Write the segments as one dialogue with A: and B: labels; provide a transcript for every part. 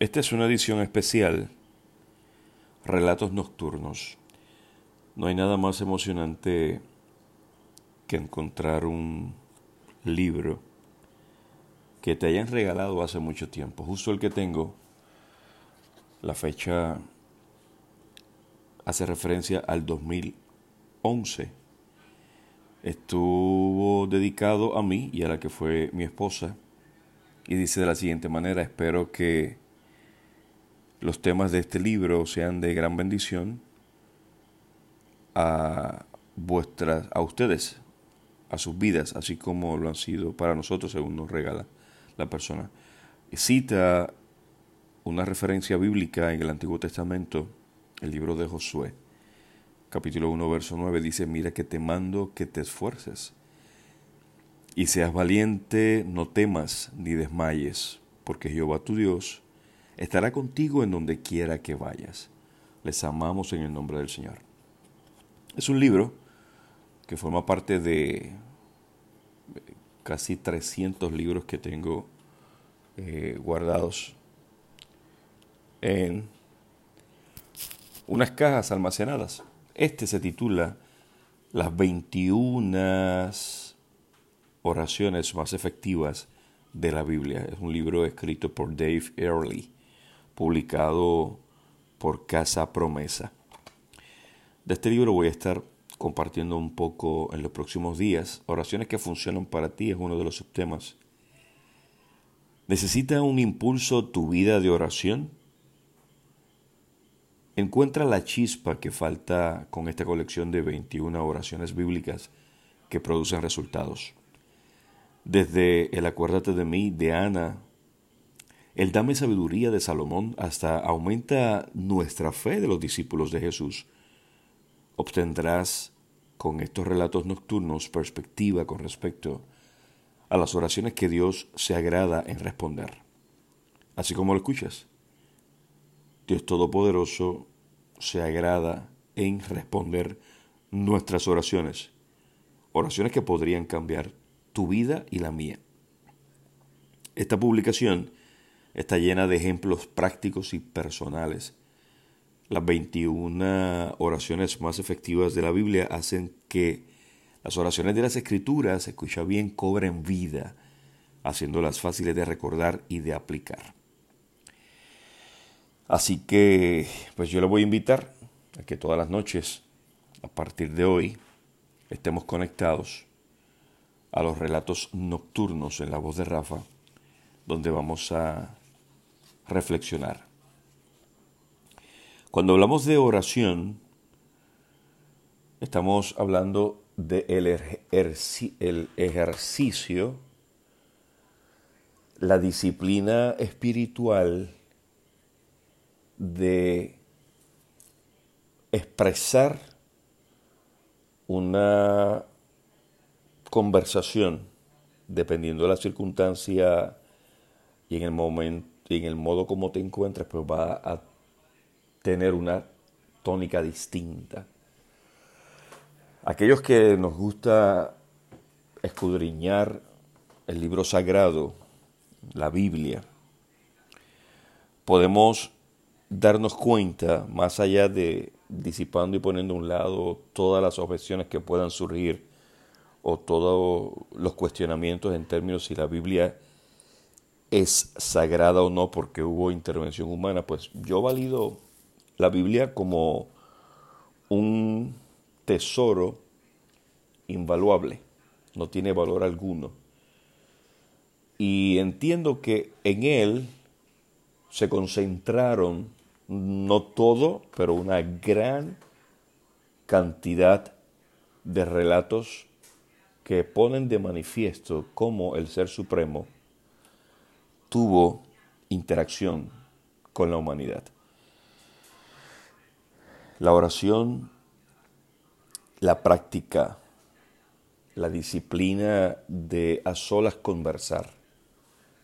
A: Esta es una edición especial, Relatos Nocturnos. No hay nada más emocionante que encontrar un libro que te hayan regalado hace mucho tiempo. Justo el que tengo, la fecha hace referencia al 2011. Estuvo dedicado a mí y a la que fue mi esposa. Y dice de la siguiente manera, espero que los temas de este libro sean de gran bendición a vuestras, a ustedes, a sus vidas, así como lo han sido para nosotros, según nos regala la persona. Cita una referencia bíblica en el Antiguo Testamento, el libro de Josué, capítulo 1, verso 9, dice, mira que te mando que te esfuerces y seas valiente, no temas ni desmayes, porque Jehová tu Dios estará contigo en donde quiera que vayas. Les amamos en el nombre del Señor. Es un libro que forma parte de casi 300 libros que tengo eh, guardados en unas cajas almacenadas. Este se titula Las 21 oraciones más efectivas de la Biblia. Es un libro escrito por Dave Earley publicado por Casa Promesa. De este libro voy a estar compartiendo un poco en los próximos días. Oraciones que funcionan para ti es uno de los subtemas. ¿Necesita un impulso tu vida de oración? Encuentra la chispa que falta con esta colección de 21 oraciones bíblicas que producen resultados. Desde el Acuérdate de mí de Ana el dame sabiduría de Salomón hasta aumenta nuestra fe de los discípulos de Jesús. Obtendrás con estos relatos nocturnos perspectiva con respecto a las oraciones que Dios se agrada en responder. Así como lo escuchas, Dios Todopoderoso se agrada en responder nuestras oraciones, oraciones que podrían cambiar tu vida y la mía. Esta publicación está llena de ejemplos prácticos y personales. Las 21 oraciones más efectivas de la Biblia hacen que las oraciones de las Escrituras, escucha bien, cobren vida, haciéndolas fáciles de recordar y de aplicar. Así que, pues yo le voy a invitar a que todas las noches, a partir de hoy, estemos conectados a los relatos nocturnos en la voz de Rafa, donde vamos a reflexionar. Cuando hablamos de oración, estamos hablando del de el ejercicio, la disciplina espiritual de expresar una conversación, dependiendo de la circunstancia y en el momento en el modo como te encuentres, pues va a tener una tónica distinta. Aquellos que nos gusta escudriñar el libro sagrado, la Biblia, podemos darnos cuenta, más allá de disipando y poniendo a un lado todas las objeciones que puedan surgir o todos los cuestionamientos en términos si la Biblia es sagrada o no porque hubo intervención humana, pues yo valido la Biblia como un tesoro invaluable, no tiene valor alguno. Y entiendo que en él se concentraron, no todo, pero una gran cantidad de relatos que ponen de manifiesto cómo el Ser Supremo tuvo interacción con la humanidad. La oración, la práctica, la disciplina de a solas conversar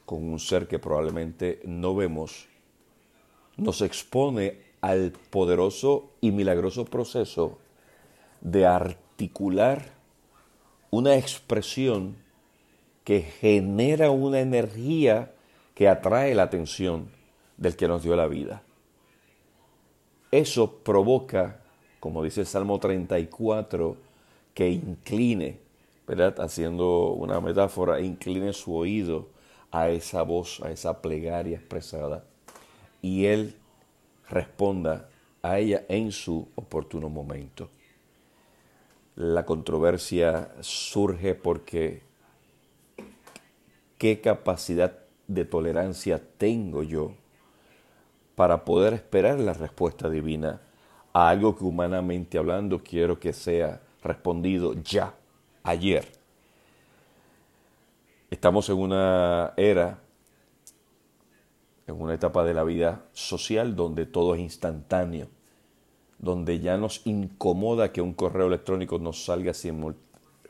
A: con un ser que probablemente no vemos, nos expone al poderoso y milagroso proceso de articular una expresión que genera una energía que atrae la atención del que nos dio la vida. Eso provoca, como dice el Salmo 34, que incline, ¿verdad? Haciendo una metáfora, incline su oído a esa voz, a esa plegaria expresada, y Él responda a ella en su oportuno momento. La controversia surge porque qué capacidad de tolerancia tengo yo para poder esperar la respuesta divina a algo que humanamente hablando quiero que sea respondido ya, ayer. Estamos en una era, en una etapa de la vida social donde todo es instantáneo, donde ya nos incomoda que un correo electrónico nos salga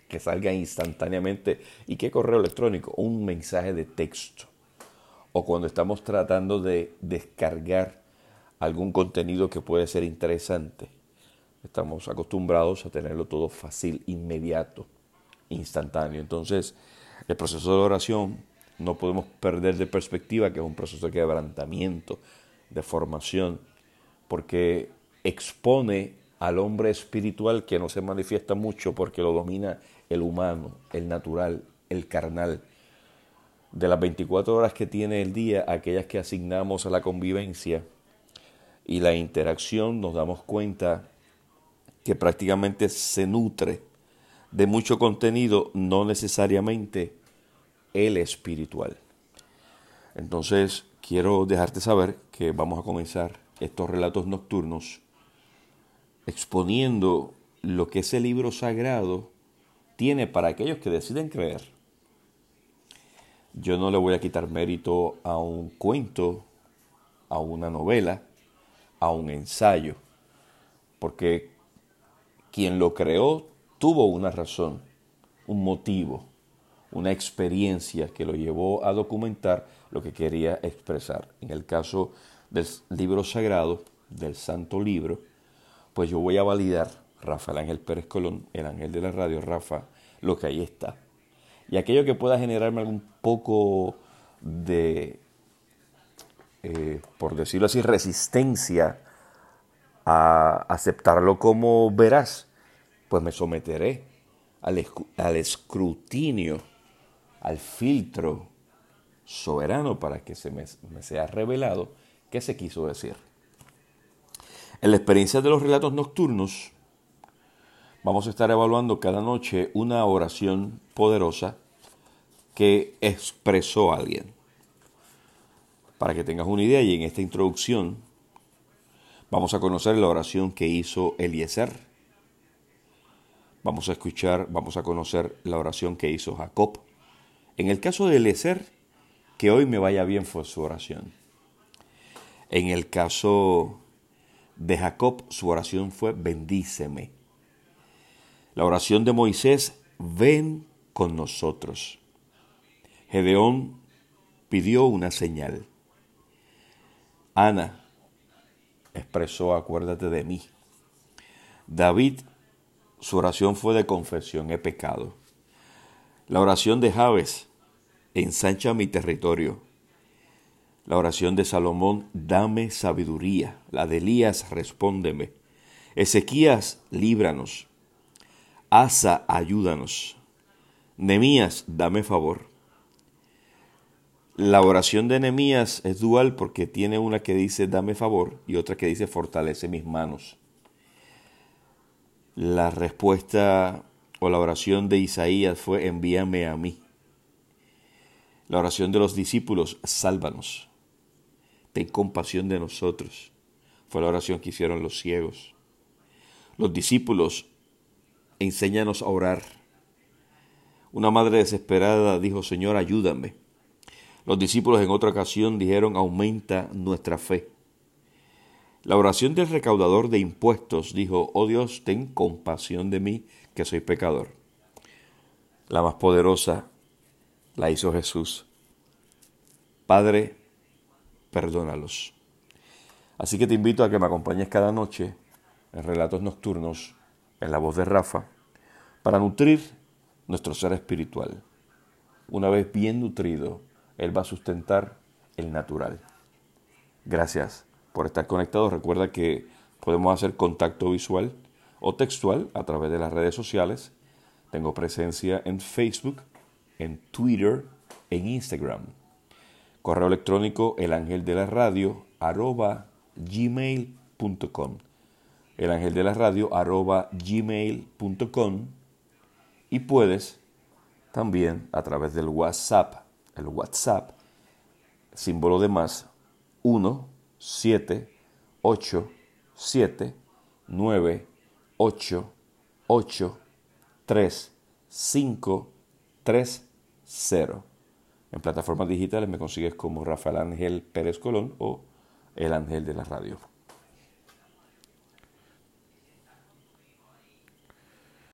A: que salga instantáneamente. ¿Y qué correo electrónico? Un mensaje de texto o cuando estamos tratando de descargar algún contenido que puede ser interesante. Estamos acostumbrados a tenerlo todo fácil, inmediato, instantáneo. Entonces, el proceso de oración no podemos perder de perspectiva que es un proceso de quebrantamiento, de formación, porque expone al hombre espiritual que no se manifiesta mucho porque lo domina el humano, el natural, el carnal de las 24 horas que tiene el día, aquellas que asignamos a la convivencia y la interacción, nos damos cuenta que prácticamente se nutre de mucho contenido, no necesariamente el espiritual. Entonces, quiero dejarte saber que vamos a comenzar estos relatos nocturnos exponiendo lo que ese libro sagrado tiene para aquellos que deciden creer yo no le voy a quitar mérito a un cuento, a una novela, a un ensayo, porque quien lo creó tuvo una razón, un motivo, una experiencia que lo llevó a documentar lo que quería expresar. En el caso del libro sagrado, del santo libro, pues yo voy a validar, Rafael Ángel Pérez Colón, el ángel de la radio, Rafa, lo que ahí está y aquello que pueda generarme algún poco de, eh, por decirlo así, resistencia a aceptarlo como verás, pues me someteré al, escrutinio, al filtro soberano para que se me, me sea revelado qué se quiso decir. En la experiencia de los relatos nocturnos, vamos a estar evaluando cada noche una oración poderosa que expresó alguien. Para que tengas una idea, y en esta introducción vamos a conocer la oración que hizo Eliezer. Vamos a escuchar, vamos a conocer la oración que hizo Jacob. En el caso de Eliezer, que hoy me vaya bien fue su oración. En el caso de Jacob, su oración fue bendíceme. La oración de Moisés, ven con nosotros. Gedeón pidió una señal. Ana expresó, acuérdate de mí. David, su oración fue de confesión, he pecado. La oración de Javes, ensancha mi territorio. La oración de Salomón, dame sabiduría. La de Elías, respóndeme. Ezequías, líbranos. Asa, ayúdanos. Nemías, dame favor. La oración de Nehemías es dual porque tiene una que dice dame favor y otra que dice fortalece mis manos. La respuesta o la oración de Isaías fue envíame a mí. La oración de los discípulos, sálvanos. Ten compasión de nosotros. Fue la oración que hicieron los ciegos. Los discípulos, enséñanos a orar. Una madre desesperada dijo, Señor, ayúdame. Los discípulos en otra ocasión dijeron, aumenta nuestra fe. La oración del recaudador de impuestos dijo, oh Dios, ten compasión de mí, que soy pecador. La más poderosa la hizo Jesús. Padre, perdónalos. Así que te invito a que me acompañes cada noche en relatos nocturnos, en la voz de Rafa, para nutrir nuestro ser espiritual. Una vez bien nutrido, él va a sustentar el natural. Gracias por estar conectados. Recuerda que podemos hacer contacto visual o textual a través de las redes sociales. Tengo presencia en Facebook, en Twitter, en Instagram. Correo electrónico el ángel de la radio arroba gmail.com. El ángel de la radio arroba gmail.com. Y puedes también a través del WhatsApp, el WhatsApp, símbolo de más 1 7 8 7 9 8 8 3 5 3 0. En plataformas digitales me consigues como Rafael Ángel Pérez Colón o El Ángel de la Radio.